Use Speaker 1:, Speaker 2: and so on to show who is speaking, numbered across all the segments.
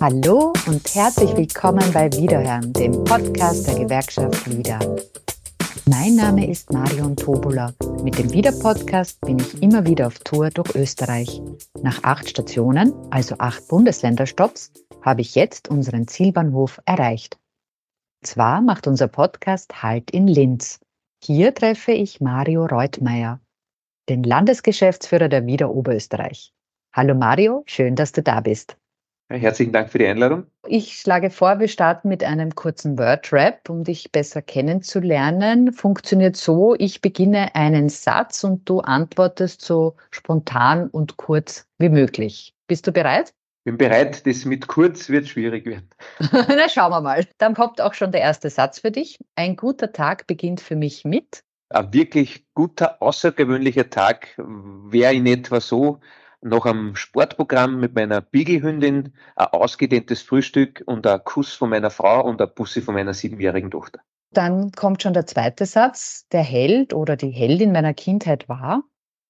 Speaker 1: Hallo und herzlich willkommen bei Wiederhören, dem Podcast der Gewerkschaft Wieder. Mein Name ist Marion Tobula. Mit dem Wieder-Podcast bin ich immer wieder auf Tour durch Österreich. Nach acht Stationen, also acht Bundesländerstopps, habe ich jetzt unseren Zielbahnhof erreicht. Zwar macht unser Podcast Halt in Linz. Hier treffe ich Mario Reutmeier, den Landesgeschäftsführer der Wieder Oberösterreich. Hallo Mario, schön, dass du da bist.
Speaker 2: Herzlichen Dank für die Einladung.
Speaker 1: Ich schlage vor, wir starten mit einem kurzen Word-Rap, um dich besser kennenzulernen. Funktioniert so, ich beginne einen Satz und du antwortest so spontan und kurz wie möglich. Bist du bereit?
Speaker 2: Bin bereit, das mit kurz wird schwierig werden.
Speaker 1: Na, schauen wir mal. Dann kommt auch schon der erste Satz für dich. Ein guter Tag beginnt für mich mit.
Speaker 2: Ein wirklich guter, außergewöhnlicher Tag wäre in etwa so, noch am Sportprogramm mit meiner Biegelhündin, ein ausgedehntes Frühstück und ein Kuss von meiner Frau und ein Bussi von meiner siebenjährigen Tochter.
Speaker 1: Dann kommt schon der zweite Satz. Der Held oder die Heldin meiner Kindheit war?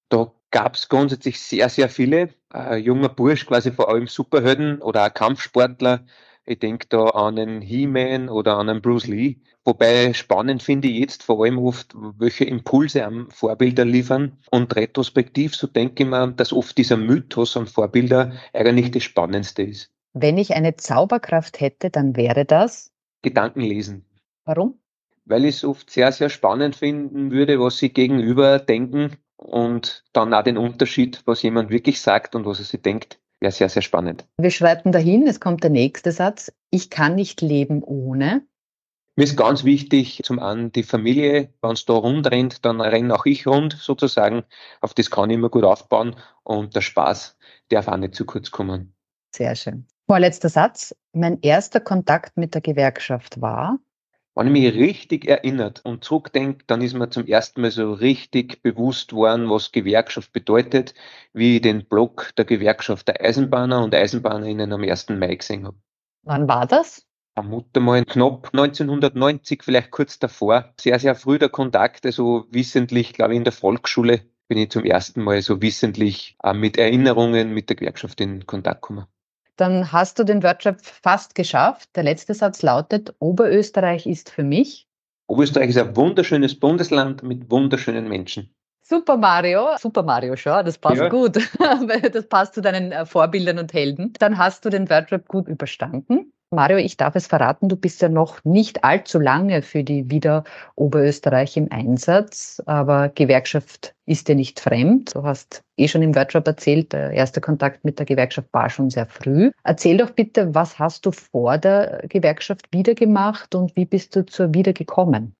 Speaker 2: Da gab es grundsätzlich sehr, sehr viele. Ein junger Bursch, quasi vor allem Superhelden oder ein Kampfsportler. Ich denke da an einen He-Man oder an einen Bruce Lee. Wobei spannend finde ich jetzt vor allem oft, welche Impulse am Vorbilder liefern. Und retrospektiv, so denke ich mir, dass oft dieser Mythos am Vorbilder eigentlich das Spannendste ist.
Speaker 1: Wenn ich eine Zauberkraft hätte, dann wäre das?
Speaker 2: Gedanken lesen.
Speaker 1: Warum?
Speaker 2: Weil ich es oft sehr, sehr spannend finden würde, was sie gegenüber denken und dann auch den Unterschied, was jemand wirklich sagt und was er sich denkt, wäre sehr, sehr spannend.
Speaker 1: Wir schreiten dahin, es kommt der nächste Satz. Ich kann nicht leben ohne.
Speaker 2: Mir ist ganz wichtig, zum einen die Familie, wenn es da rund rennt, dann renne auch ich rund sozusagen. Auf das kann ich immer gut aufbauen und der Spaß darf auch nicht zu kurz kommen.
Speaker 1: Sehr schön. Vorletzter Satz. Mein erster Kontakt mit der Gewerkschaft war?
Speaker 2: Wenn ich mich richtig erinnert und zurückdenke, dann ist mir zum ersten Mal so richtig bewusst worden, was Gewerkschaft bedeutet, wie ich den Block der Gewerkschaft der Eisenbahner und Eisenbahnerinnen am 1. Mai gesehen habe.
Speaker 1: Wann war das?
Speaker 2: vermute mal knapp 1990, vielleicht kurz davor. Sehr, sehr früh der Kontakt, also wissentlich, glaube ich, in der Volksschule bin ich zum ersten Mal so wissentlich äh, mit Erinnerungen mit der Gewerkschaft in Kontakt gekommen.
Speaker 1: Dann hast du den Workshop fast geschafft. Der letzte Satz lautet, Oberösterreich ist für mich.
Speaker 2: Oberösterreich ist ein wunderschönes Bundesland mit wunderschönen Menschen.
Speaker 1: Super Mario, Super Mario schon, das passt ja. gut. das passt zu deinen äh, Vorbildern und Helden. Dann hast du den Wordrap gut überstanden. Mario, ich darf es verraten, du bist ja noch nicht allzu lange für die Wieder Oberösterreich im Einsatz, aber Gewerkschaft ist dir nicht fremd. Du hast eh schon im Workshop erzählt, der erste Kontakt mit der Gewerkschaft war schon sehr früh. Erzähl doch bitte, was hast du vor der Gewerkschaft wieder gemacht und wie bist du zur Wieder gekommen?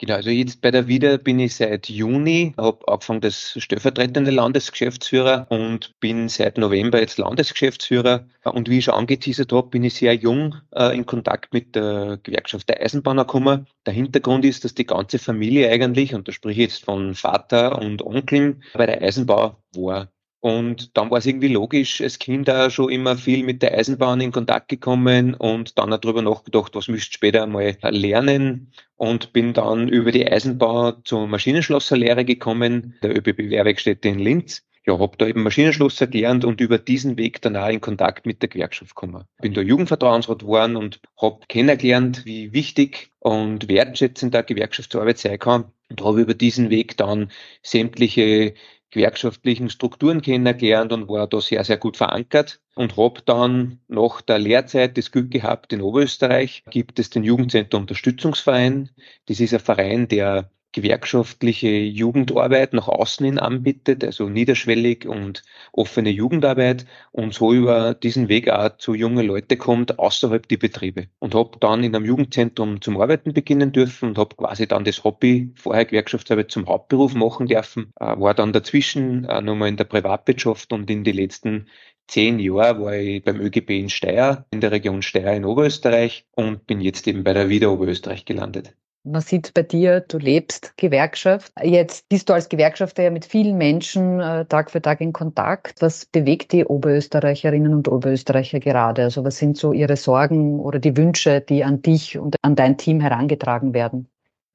Speaker 2: Genau, also jetzt bei der Wieder bin ich seit Juni, habe angefangen als stellvertretende Landesgeschäftsführer und bin seit November jetzt Landesgeschäftsführer. Und wie ich schon angeteasert habe, bin ich sehr jung äh, in Kontakt mit der Gewerkschaft der Eisenbahner gekommen. Der Hintergrund ist, dass die ganze Familie eigentlich, und da spreche ich jetzt von Vater und Onkeln, bei der Eisenbahn war. Und dann war es irgendwie logisch, als Kind auch schon immer viel mit der Eisenbahn in Kontakt gekommen und dann auch darüber nachgedacht, was müsste später einmal lernen und bin dann über die Eisenbahn zur Maschinenschlosserlehre gekommen, der ÖBB-Lehrwerkstätte in Linz. Ja, habe da eben Maschinenschlosser gelernt und über diesen Weg dann auch in Kontakt mit der Gewerkschaft gekommen. Bin da Jugendvertrauensrat geworden und habe kennengelernt, wie wichtig und wertschätzend der Gewerkschaftsarbeit sein kann und habe über diesen Weg dann sämtliche gewerkschaftlichen Strukturen kennengelernt und war da sehr, sehr gut verankert und habe dann nach der Lehrzeit das Glück gehabt, in Oberösterreich gibt es den Jugendcenter Unterstützungsverein. Das ist ein Verein, der gewerkschaftliche Jugendarbeit nach außen hin anbietet, also niederschwellig und offene Jugendarbeit und so über diesen Weg auch zu junge Leute kommt außerhalb die Betriebe. Und habe dann in einem Jugendzentrum zum Arbeiten beginnen dürfen und habe quasi dann das Hobby, vorher Gewerkschaftsarbeit zum Hauptberuf machen dürfen, äh, war dann dazwischen äh, nochmal in der Privatwirtschaft und in die letzten zehn Jahre war ich beim ÖGB in Steyr, in der Region Steyr in Oberösterreich und bin jetzt eben bei der Wieder Oberösterreich gelandet.
Speaker 1: Man sieht bei dir, du lebst Gewerkschaft. Jetzt bist du als Gewerkschafter ja mit vielen Menschen äh, Tag für Tag in Kontakt. Was bewegt die Oberösterreicherinnen und Oberösterreicher gerade? Also was sind so ihre Sorgen oder die Wünsche, die an dich und an dein Team herangetragen werden?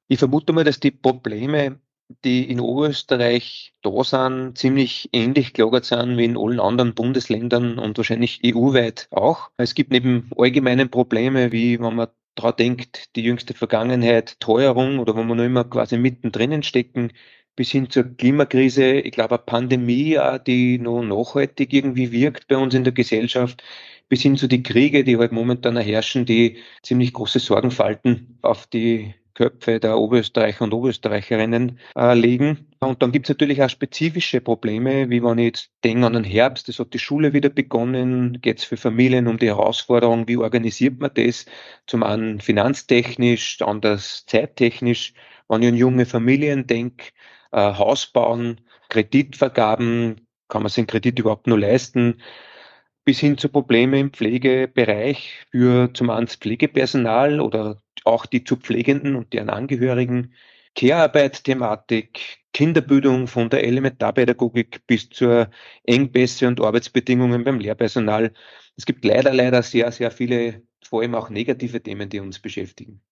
Speaker 2: Ich vermute mal, dass die Probleme die in Oberösterreich da sind, ziemlich ähnlich gelagert sind wie in allen anderen Bundesländern und wahrscheinlich EU-weit auch. Es gibt neben allgemeinen Probleme, wie wenn man daran denkt, die jüngste Vergangenheit, Teuerung oder wo wir noch immer quasi mittendrin stecken, bis hin zur Klimakrise, ich glaube, eine Pandemie, die noch nachhaltig irgendwie wirkt bei uns in der Gesellschaft, bis hin zu die Kriege, die halt momentan herrschen, die ziemlich große Sorgenfalten auf die Köpfe der Oberösterreicher und Oberösterreicherinnen äh, legen. Und dann gibt es natürlich auch spezifische Probleme, wie wenn ich jetzt denke an den Herbst, es hat die Schule wieder begonnen, geht es für Familien um die Herausforderung, wie organisiert man das, zum einen finanztechnisch, anders zeittechnisch, wenn ich an junge Familien denke, äh, Haus bauen, Kreditvergaben, kann man sich Kredit überhaupt nur leisten, bis hin zu Probleme im Pflegebereich für zum einen Pflegepersonal oder auch die zu Pflegenden und deren Angehörigen, Care-Arbeit-Thematik, Kinderbildung von der Elementarpädagogik bis zur Engpässe und Arbeitsbedingungen beim Lehrpersonal. Es gibt leider, leider sehr, sehr viele, vor allem auch negative Themen, die uns beschäftigen.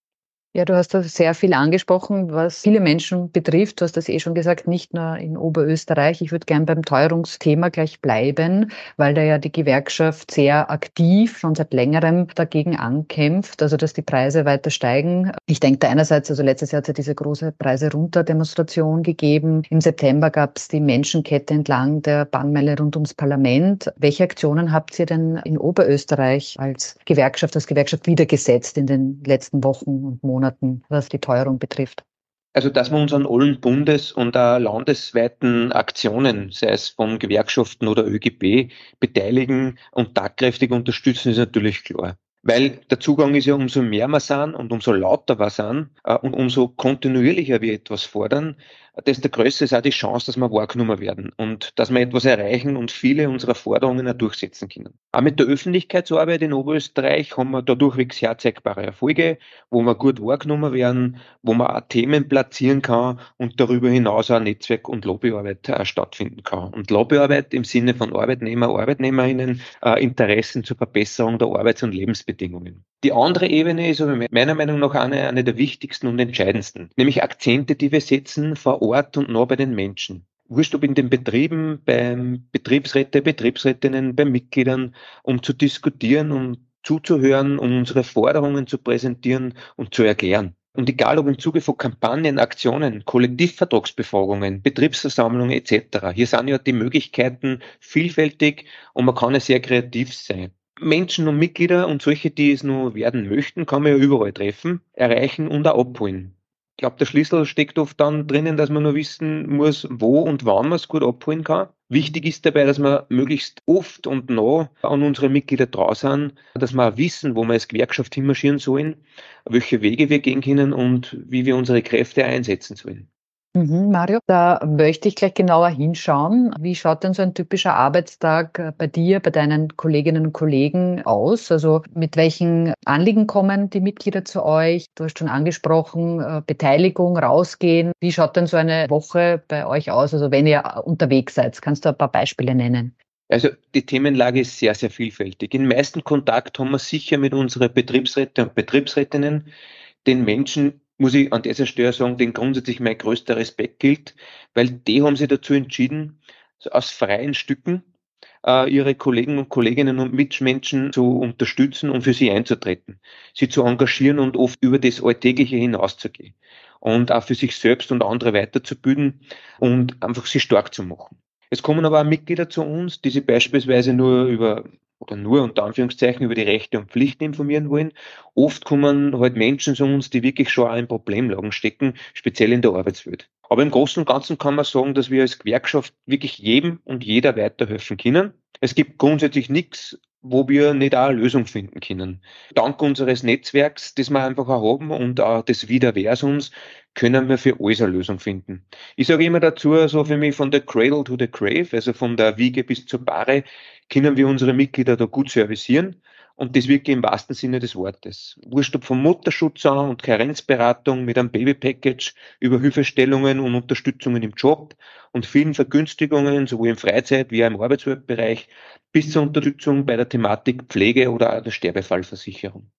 Speaker 1: Ja, du hast da sehr viel angesprochen, was viele Menschen betrifft. Du hast das eh schon gesagt, nicht nur in Oberösterreich. Ich würde gern beim Teuerungsthema gleich bleiben, weil da ja die Gewerkschaft sehr aktiv schon seit längerem dagegen ankämpft, also dass die Preise weiter steigen. Ich denke da einerseits, also letztes Jahr hat es ja diese große Preise runter Demonstration gegeben. Im September gab es die Menschenkette entlang der Bahnmeile rund ums Parlament. Welche Aktionen habt ihr denn in Oberösterreich als Gewerkschaft, als Gewerkschaft wiedergesetzt in den letzten Wochen und Monaten? Monaten, was die Teuerung betrifft?
Speaker 2: Also, dass wir uns an allen bundes- und landesweiten Aktionen, sei es von Gewerkschaften oder ÖGB, beteiligen und tagkräftig unterstützen, ist natürlich klar. Weil der Zugang ist ja umso mehr wir sind und umso lauter wir sind äh, und umso kontinuierlicher wir etwas fordern, desto größer ist auch die Chance, dass wir wahrgenommen werden und dass wir etwas erreichen und viele unserer Forderungen auch durchsetzen können. Auch mit der Öffentlichkeitsarbeit in Oberösterreich haben wir da durchwegs herzeigbare Erfolge, wo wir gut wahrgenommen werden, wo man auch Themen platzieren kann und darüber hinaus auch Netzwerk- und Lobbyarbeit äh, stattfinden kann. Und Lobbyarbeit im Sinne von Arbeitnehmer, Arbeitnehmerinnen, äh, Interessen zur Verbesserung der Arbeits- und Lebensbedingungen. Die andere Ebene ist aber meiner Meinung nach eine, eine der wichtigsten und entscheidendsten, nämlich Akzente, die wir setzen vor Ort und nah bei den Menschen. Wurscht ob in den Betrieben, beim Betriebsräte, Betriebsrätinnen, bei Mitgliedern, um zu diskutieren, um zuzuhören, um unsere Forderungen zu präsentieren und zu erklären. Und egal ob im Zuge von Kampagnen, Aktionen, Kollektivvertragsbefragungen, Betriebsversammlungen etc., hier sind ja die Möglichkeiten vielfältig und man kann ja sehr kreativ sein. Menschen und Mitglieder und solche, die es nur werden möchten, kann man ja überall treffen, erreichen und auch abholen. Ich glaube, der Schlüssel steckt oft dann drinnen, dass man nur wissen muss, wo und wann man es gut abholen kann. Wichtig ist dabei, dass wir möglichst oft und nah an unsere Mitglieder draußen sind, dass wir auch wissen, wo wir als Gewerkschaft hinmarschieren sollen, welche Wege wir gehen können und wie wir unsere Kräfte einsetzen sollen.
Speaker 1: Mhm, Mario, da möchte ich gleich genauer hinschauen. Wie schaut denn so ein typischer Arbeitstag äh, bei dir, bei deinen Kolleginnen und Kollegen aus? Also mit welchen Anliegen kommen die Mitglieder zu euch? Du hast schon angesprochen, äh, Beteiligung, rausgehen. Wie schaut denn so eine Woche bei euch aus? Also wenn ihr unterwegs seid, kannst du ein paar Beispiele nennen?
Speaker 2: Also die Themenlage ist sehr, sehr vielfältig. In meisten Kontakt haben wir sicher mit unseren Betriebsräten und Betriebsrätinnen, den Menschen muss ich an dieser Stelle sagen, den grundsätzlich mein größter Respekt gilt, weil die haben sich dazu entschieden, aus freien Stücken äh, ihre Kollegen und Kolleginnen und Mitmenschen zu unterstützen und für sie einzutreten, sie zu engagieren und oft über das Alltägliche hinauszugehen und auch für sich selbst und andere weiterzubilden und einfach sie stark zu machen. Es kommen aber auch Mitglieder zu uns, die sich beispielsweise nur über oder nur unter Anführungszeichen über die Rechte und Pflichten informieren wollen. Oft kommen halt Menschen zu uns, die wirklich schon auch in Problemlagen stecken, speziell in der Arbeitswelt. Aber im Großen und Ganzen kann man sagen, dass wir als Gewerkschaft wirklich jedem und jeder weiterhelfen können. Es gibt grundsätzlich nichts, wo wir nicht auch eine Lösung finden können. Dank unseres Netzwerks, das wir einfach auch haben und auch des Wiederversums, können wir für alles eine Lösung finden. Ich sage immer dazu, so für mich von der Cradle to the Grave, also von der Wiege bis zur Bahre, können wir unsere Mitglieder da gut servicieren. Und das wirklich im wahrsten Sinne des Wortes. Wurscht ob vom Mutterschutz an und Karenzberatung mit einem Babypackage über Hilfestellungen und Unterstützungen im Job und vielen Vergünstigungen, sowohl im Freizeit- wie auch im Arbeitsweltbereich, bis zur Unterstützung bei der Thematik Pflege oder der Sterbefallversicherung.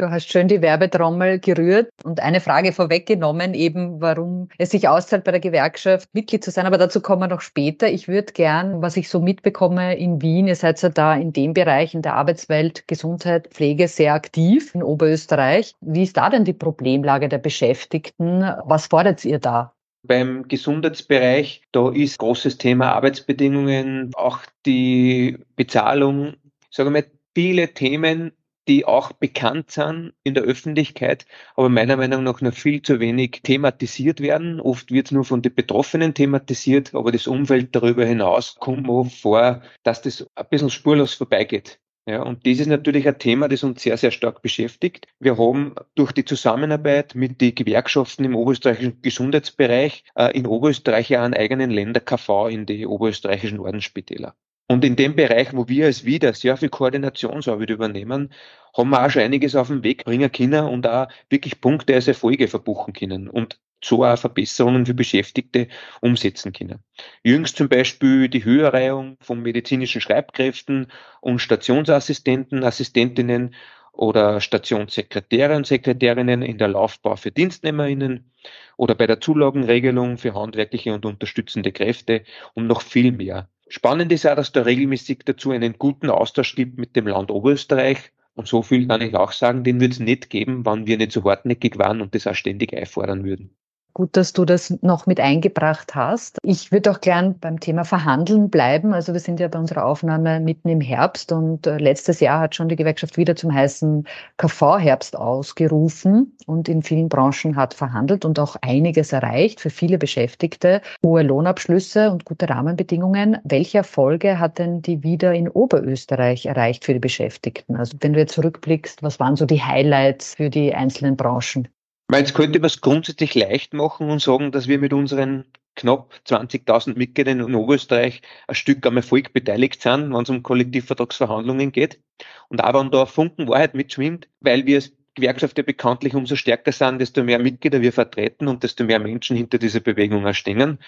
Speaker 1: Du hast schön die Werbetrommel gerührt und eine Frage vorweggenommen, eben warum es sich auszahlt, bei der Gewerkschaft Mitglied zu sein. Aber dazu kommen wir noch später. Ich würde gern, was ich so mitbekomme in Wien, ihr seid ja da in dem Bereich, in der Arbeitswelt, Gesundheit, Pflege sehr aktiv in Oberösterreich. Wie ist da denn die Problemlage der Beschäftigten? Was fordert ihr da?
Speaker 2: Beim Gesundheitsbereich, da ist großes Thema Arbeitsbedingungen, auch die Bezahlung, sagen wir mal, viele Themen, die auch bekannt sind in der Öffentlichkeit, aber meiner Meinung nach noch viel zu wenig thematisiert werden. Oft wird es nur von den Betroffenen thematisiert, aber das Umfeld darüber hinaus kommt mir vor, dass das ein bisschen spurlos vorbeigeht. Ja, und das ist natürlich ein Thema, das uns sehr, sehr stark beschäftigt. Wir haben durch die Zusammenarbeit mit den Gewerkschaften im oberösterreichischen Gesundheitsbereich äh, in Oberösterreich ja einen eigenen Länder-KV in die oberösterreichischen Ordensspitäler. Und in dem Bereich, wo wir als wieder sehr viel Koordinationsarbeit übernehmen, haben wir auch schon einiges auf den Weg bringen können und auch wirklich Punkte als Erfolge verbuchen können und so auch Verbesserungen für Beschäftigte umsetzen können. Jüngst zum Beispiel die Höherreihung von medizinischen Schreibkräften und Stationsassistenten, Assistentinnen oder Stationssekretäre und Sekretärinnen in der Laufbau für Dienstnehmerinnen oder bei der Zulagenregelung für handwerkliche und unterstützende Kräfte und noch viel mehr. Spannend ist auch, dass da regelmäßig dazu einen guten Austausch gibt mit dem Land Oberösterreich. Und so viel kann ich auch sagen, den würde es nicht geben, wenn wir nicht so hartnäckig waren und das auch ständig einfordern würden.
Speaker 1: Gut, dass du das noch mit eingebracht hast. Ich würde auch gern beim Thema Verhandeln bleiben. Also wir sind ja bei unserer Aufnahme mitten im Herbst und äh, letztes Jahr hat schon die Gewerkschaft wieder zum heißen KV-Herbst ausgerufen und in vielen Branchen hat verhandelt und auch einiges erreicht für viele Beschäftigte. Hohe Lohnabschlüsse und gute Rahmenbedingungen. Welche Erfolge hat denn die wieder in Oberösterreich erreicht für die Beschäftigten? Also wenn du jetzt zurückblickst, was waren so die Highlights für die einzelnen Branchen?
Speaker 2: Weil jetzt könnte man es grundsätzlich leicht machen und sagen, dass wir mit unseren knapp 20.000 Mitgliedern in Oberösterreich ein Stück am Erfolg beteiligt sind, wenn es um Kollektivvertragsverhandlungen geht. Und auch wenn da Funken Wahrheit mitschwimmt, weil wir als Gewerkschaft ja bekanntlich umso stärker sind, desto mehr Mitglieder wir vertreten und desto mehr Menschen hinter dieser Bewegung stehen,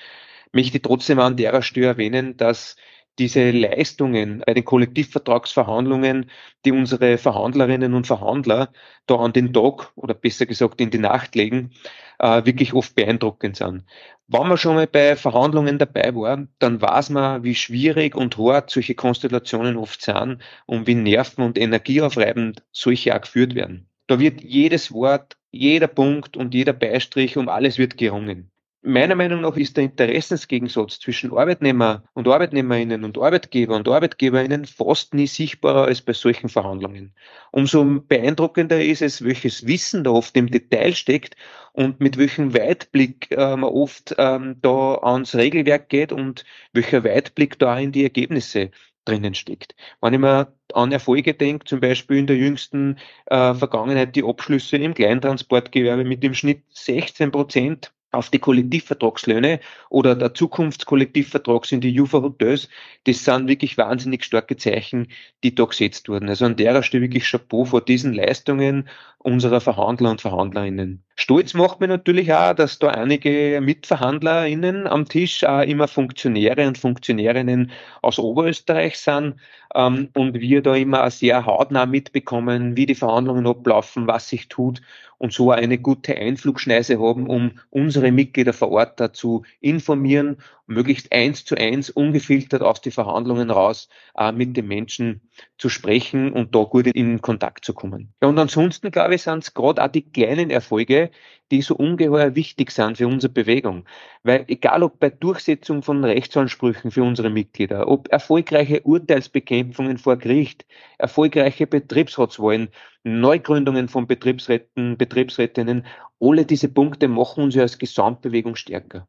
Speaker 2: möchte ich trotzdem an der Stelle erwähnen, dass diese Leistungen bei den Kollektivvertragsverhandlungen, die unsere Verhandlerinnen und Verhandler da an den Tag oder besser gesagt in die Nacht legen, äh, wirklich oft beeindruckend sind. Wenn man schon mal bei Verhandlungen dabei war, dann weiß man, wie schwierig und hart solche Konstellationen oft sind und wie nerven- und energieaufreibend solche auch geführt werden. Da wird jedes Wort, jeder Punkt und jeder Beistrich um alles wird gerungen. Meiner Meinung nach ist der Interessensgegensatz zwischen Arbeitnehmer und Arbeitnehmerinnen und Arbeitgeber und Arbeitgeberinnen fast nie sichtbarer als bei solchen Verhandlungen. Umso beeindruckender ist es, welches Wissen da oft im Detail steckt und mit welchem Weitblick äh, man oft ähm, da ans Regelwerk geht und welcher Weitblick da in die Ergebnisse drinnen steckt. Wenn ich mir an Erfolge denke, zum Beispiel in der jüngsten äh, Vergangenheit die Abschlüsse im Kleintransportgewerbe mit dem Schnitt 16 Prozent auf die Kollektivvertragslöhne oder der Zukunftskollektivvertrag sind die Jufa Hotels, das sind wirklich wahnsinnig starke Zeichen, die da gesetzt wurden. Also an der Stelle wirklich Chapeau vor diesen Leistungen unserer Verhandler und Verhandlerinnen. Stolz macht mir natürlich auch, dass da einige MitverhandlerInnen am Tisch auch immer Funktionäre und Funktionärinnen aus Oberösterreich sind ähm, und wir da immer auch sehr hautnah mitbekommen, wie die Verhandlungen ablaufen, was sich tut und so eine gute Einflugschneise haben, um unsere Mitglieder vor Ort dazu informieren, möglichst eins zu eins, ungefiltert aus die Verhandlungen raus, äh, mit den Menschen zu sprechen und da gut in Kontakt zu kommen. Ja, und ansonsten, glaube ich, sind es gerade auch die kleinen Erfolge, die so ungeheuer wichtig sind für unsere Bewegung. Weil egal ob bei Durchsetzung von Rechtsansprüchen für unsere Mitglieder, ob erfolgreiche Urteilsbekämpfungen vor Gericht, erfolgreiche Betriebsratswahlen, Neugründungen von Betriebsräten, Betriebsrätinnen, alle diese Punkte machen uns ja als Gesamtbewegung stärker.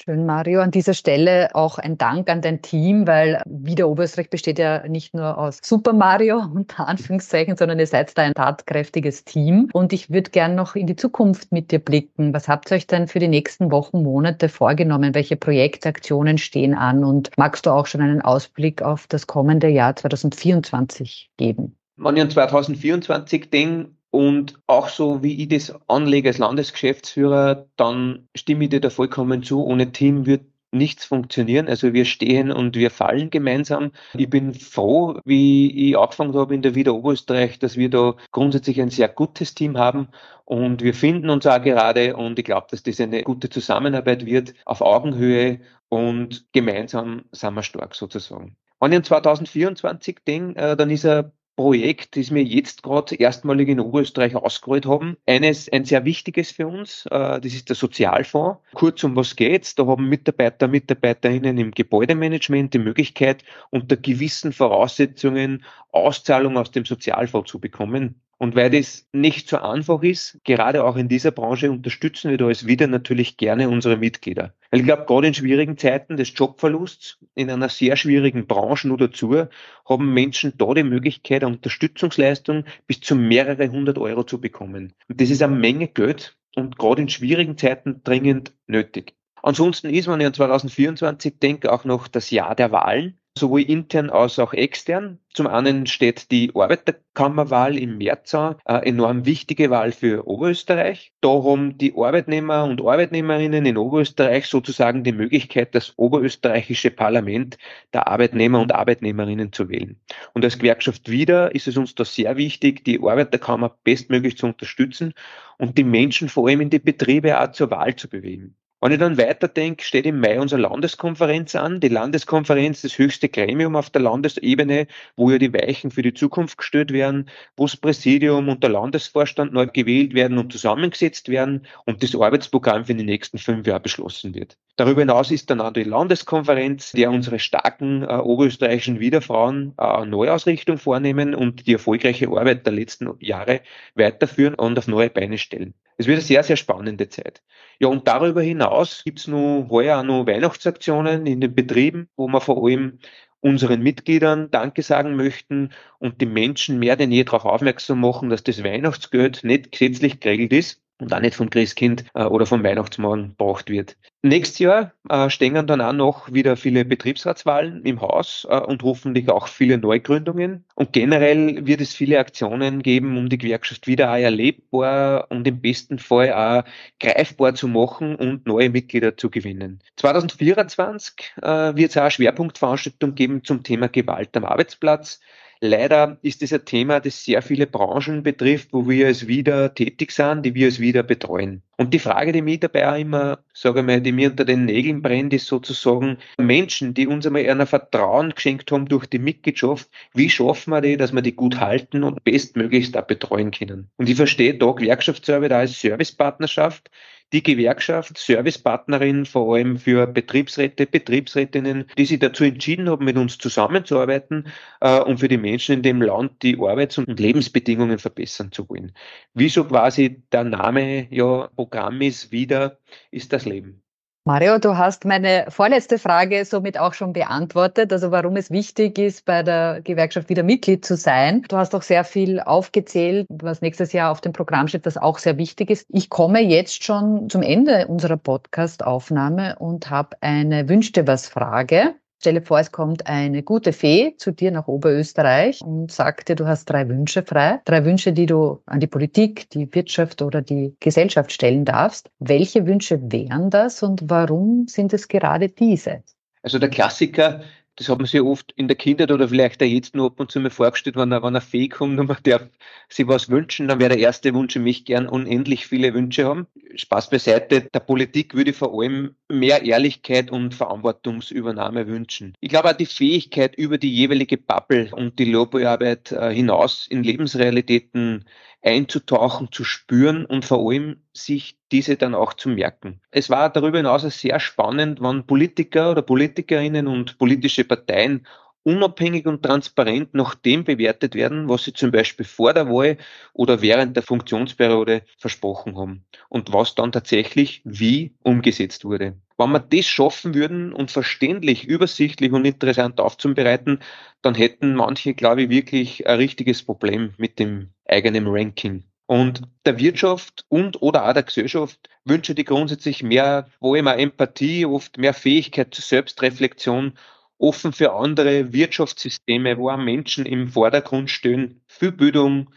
Speaker 1: Schön, Mario. An dieser Stelle auch ein Dank an dein Team, weil Wieder Oberösterreich besteht ja nicht nur aus Super Mario, unter Anführungszeichen, sondern ihr seid da ein tatkräftiges Team. Und ich würde gern noch in die Zukunft mit dir blicken. Was habt ihr euch denn für die nächsten Wochen, Monate vorgenommen? Welche Projektaktionen stehen an? Und magst du auch schon einen Ausblick auf das kommende Jahr 2024 geben?
Speaker 2: Wenn ich an 2024 denke, und auch so, wie ich das anlege als Landesgeschäftsführer, dann stimme ich dir da vollkommen zu. Ohne Team wird nichts funktionieren. Also wir stehen und wir fallen gemeinsam. Ich bin froh, wie ich angefangen habe in der Wieder Oberösterreich, dass wir da grundsätzlich ein sehr gutes Team haben und wir finden uns auch gerade und ich glaube, dass das eine gute Zusammenarbeit wird auf Augenhöhe und gemeinsam sind wir stark sozusagen. Wenn ich an 2024 denke, äh, dann ist ein Projekt, das wir jetzt gerade erstmalig in Oberösterreich ausgerollt haben. Eines, ein sehr wichtiges für uns, äh, das ist der Sozialfonds. Kurz um was geht's? Da haben Mitarbeiter, Mitarbeiterinnen im Gebäudemanagement die Möglichkeit, unter gewissen Voraussetzungen Auszahlung aus dem Sozialfonds zu bekommen. Und weil das nicht so einfach ist, gerade auch in dieser Branche unterstützen wir da als wieder natürlich gerne unsere Mitglieder. Weil ich glaube, gerade in schwierigen Zeiten des Jobverlusts, in einer sehr schwierigen Branche nur dazu, haben Menschen da die Möglichkeit, eine Unterstützungsleistung bis zu mehrere hundert Euro zu bekommen. Und das ist eine Menge Geld und gerade in schwierigen Zeiten dringend nötig. Ansonsten ist, wenn ich an 2024 denke, auch noch das Jahr der Wahlen sowohl intern als auch extern. Zum einen steht die Arbeiterkammerwahl im März an, eine enorm wichtige Wahl für Oberösterreich. Da haben die Arbeitnehmer und Arbeitnehmerinnen in Oberösterreich sozusagen die Möglichkeit, das oberösterreichische Parlament der Arbeitnehmer und Arbeitnehmerinnen zu wählen. Und als Gewerkschaft wieder ist es uns da sehr wichtig, die Arbeiterkammer bestmöglich zu unterstützen und die Menschen vor allem in die Betriebe auch zur Wahl zu bewegen. Wenn ich dann weiterdenke, steht im Mai unsere Landeskonferenz an. Die Landeskonferenz, das höchste Gremium auf der Landesebene, wo ja die Weichen für die Zukunft gestellt werden, wo das Präsidium und der Landesvorstand neu gewählt werden und zusammengesetzt werden und das Arbeitsprogramm für die nächsten fünf Jahre beschlossen wird. Darüber hinaus ist dann auch die Landeskonferenz, der unsere starken äh, oberösterreichischen Wiederfrauen äh, Neuausrichtung vornehmen und die erfolgreiche Arbeit der letzten Jahre weiterführen und auf neue Beine stellen. Es wird eine sehr, sehr spannende Zeit. Ja, und darüber hinaus gibt's noch heuer auch noch Weihnachtsaktionen in den Betrieben, wo wir vor allem unseren Mitgliedern Danke sagen möchten und die Menschen mehr denn je darauf aufmerksam machen, dass das Weihnachtsgeld nicht gesetzlich geregelt ist, und auch nicht vom Christkind äh, oder vom Weihnachtsmann gebraucht wird. Nächstes Jahr äh, stehen dann auch noch wieder viele Betriebsratswahlen im Haus äh, und hoffentlich auch viele Neugründungen. Und generell wird es viele Aktionen geben, um die Gewerkschaft wieder auch erlebbar und im besten Fall auch greifbar zu machen und neue Mitglieder zu gewinnen. 2024 äh, wird es auch eine Schwerpunktveranstaltung geben zum Thema Gewalt am Arbeitsplatz. Leider ist es ein Thema, das sehr viele Branchen betrifft, wo wir es wieder tätig sind, die wir es wieder betreuen. Und die Frage, die mir dabei auch immer, sage ich mal, die mir unter den Nägeln brennt, ist sozusagen Menschen, die uns einmal einer Vertrauen geschenkt haben durch die Mitgliedschaft, wie schaffen wir die, dass wir die gut halten und bestmöglichst auch betreuen können. Und ich verstehe da Gewerkschaftsarbeit als Servicepartnerschaft, die Gewerkschaft, Servicepartnerin vor allem für Betriebsräte, Betriebsrätinnen, die sich dazu entschieden haben, mit uns zusammenzuarbeiten äh, und für die Menschen in dem Land die Arbeits- und Lebensbedingungen verbessern zu wollen. Wieso quasi der Name ja Programm ist wieder, ist das Leben.
Speaker 1: Mario, du hast meine vorletzte Frage somit auch schon beantwortet, also warum es wichtig ist, bei der Gewerkschaft wieder Mitglied zu sein. Du hast auch sehr viel aufgezählt, was nächstes Jahr auf dem Programm steht, das auch sehr wichtig ist. Ich komme jetzt schon zum Ende unserer Podcast-Aufnahme und habe eine Wünschte was Frage. Stelle vor, es kommt eine gute Fee zu dir nach Oberösterreich und sagt dir, du hast drei Wünsche frei. Drei Wünsche, die du an die Politik, die Wirtschaft oder die Gesellschaft stellen darfst. Welche Wünsche wären das und warum sind es gerade diese?
Speaker 2: Also der Klassiker, das hat man sich oft in der Kindheit oder vielleicht auch jetzt nur ab und zu mal vorgestellt, wenn, wenn eine Fee kommt und man darf sich was wünschen, dann wäre der erste Wunsch mich gern unendlich viele Wünsche haben. Spaß beiseite, der Politik würde ich vor allem mehr Ehrlichkeit und Verantwortungsübernahme wünschen. Ich glaube auch die Fähigkeit, über die jeweilige Bubble und die Lobbyarbeit äh, hinaus in Lebensrealitäten einzutauchen, zu spüren und vor allem sich diese dann auch zu merken. Es war darüber hinaus sehr spannend, wann Politiker oder Politikerinnen und politische Parteien unabhängig und transparent nach dem bewertet werden, was sie zum Beispiel vor der Wahl oder während der Funktionsperiode versprochen haben und was dann tatsächlich wie umgesetzt wurde. Wenn wir das schaffen würden und verständlich, übersichtlich und interessant aufzubereiten, dann hätten manche, glaube ich, wirklich ein richtiges Problem mit dem eigenen Ranking. Und der Wirtschaft und oder auch der Gesellschaft wünsche ich grundsätzlich mehr, wo immer Empathie, oft mehr Fähigkeit zur Selbstreflexion, offen für andere Wirtschaftssysteme, wo auch Menschen im Vordergrund stehen, viel Bildung,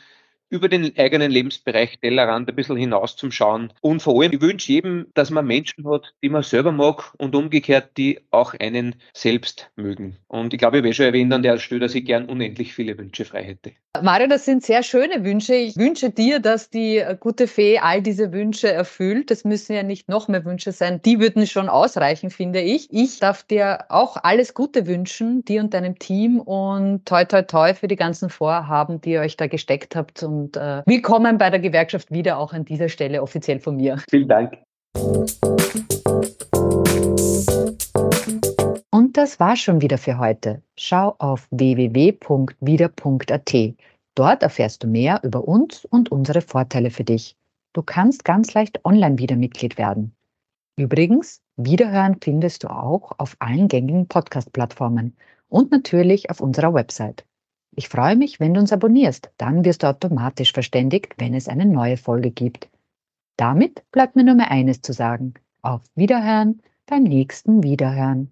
Speaker 2: über den eigenen Lebensbereich Tellerrand ein bisschen hinaus zum Schauen. Und vor allem, ich wünsche jedem, dass man Menschen hat, die man selber mag und umgekehrt, die auch einen selbst mögen. Und ich glaube, ich habe schon erwähnt an der Stelle, dass ich gern unendlich viele Wünsche frei hätte.
Speaker 1: Mario, das sind sehr schöne Wünsche. Ich wünsche dir, dass die gute Fee all diese Wünsche erfüllt. Das müssen ja nicht noch mehr Wünsche sein. Die würden schon ausreichen, finde ich. Ich darf dir auch alles Gute wünschen, dir und deinem Team und toi toi toi für die ganzen Vorhaben, die ihr euch da gesteckt habt. Und äh, willkommen bei der Gewerkschaft wieder auch an dieser Stelle offiziell von mir.
Speaker 2: Vielen Dank.
Speaker 1: Und das war schon wieder für heute. Schau auf www.wieder.at. Dort erfährst du mehr über uns und unsere Vorteile für dich. Du kannst ganz leicht online wieder Mitglied werden. Übrigens, Wiederhören findest du auch auf allen gängigen Podcast-Plattformen und natürlich auf unserer Website. Ich freue mich, wenn du uns abonnierst, dann wirst du automatisch verständigt, wenn es eine neue Folge gibt. Damit bleibt mir nur mehr eines zu sagen. Auf Wiederhören beim nächsten Wiederhören.